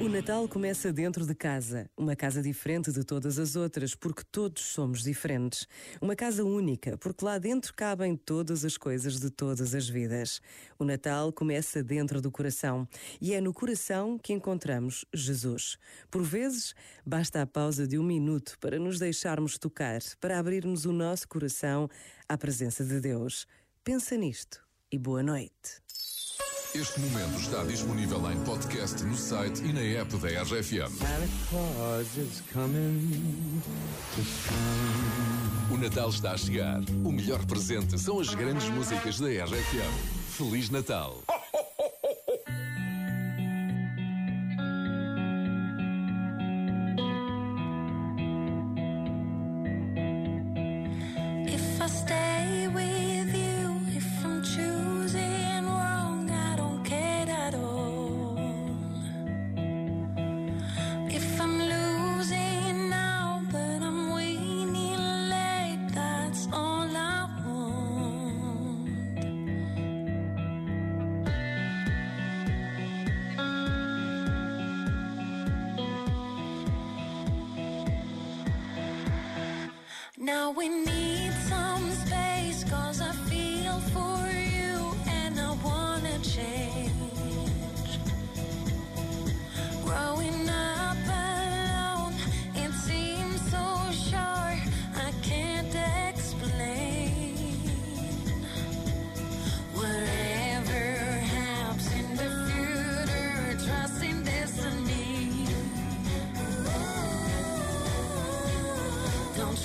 O Natal começa dentro de casa, uma casa diferente de todas as outras, porque todos somos diferentes. Uma casa única, porque lá dentro cabem todas as coisas de todas as vidas. O Natal começa dentro do coração e é no coração que encontramos Jesus. Por vezes, basta a pausa de um minuto para nos deixarmos tocar, para abrirmos o nosso coração à presença de Deus. Pensa nisto e boa noite. Este momento está disponível em podcast no site e na app da RFM. O Natal está a chegar. O melhor presente são as grandes músicas da RFM. Feliz Natal! If I stay Now we need some space, cause I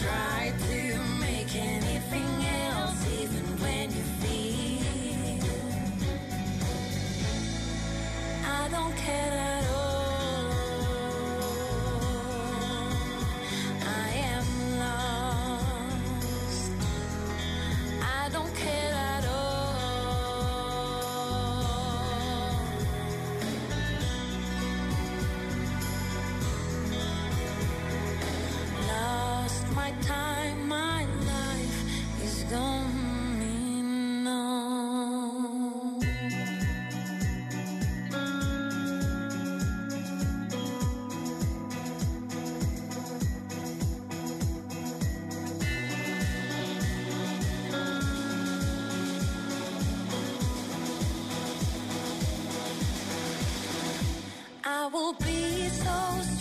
try to make anything else, even when you feel. I don't care I will be so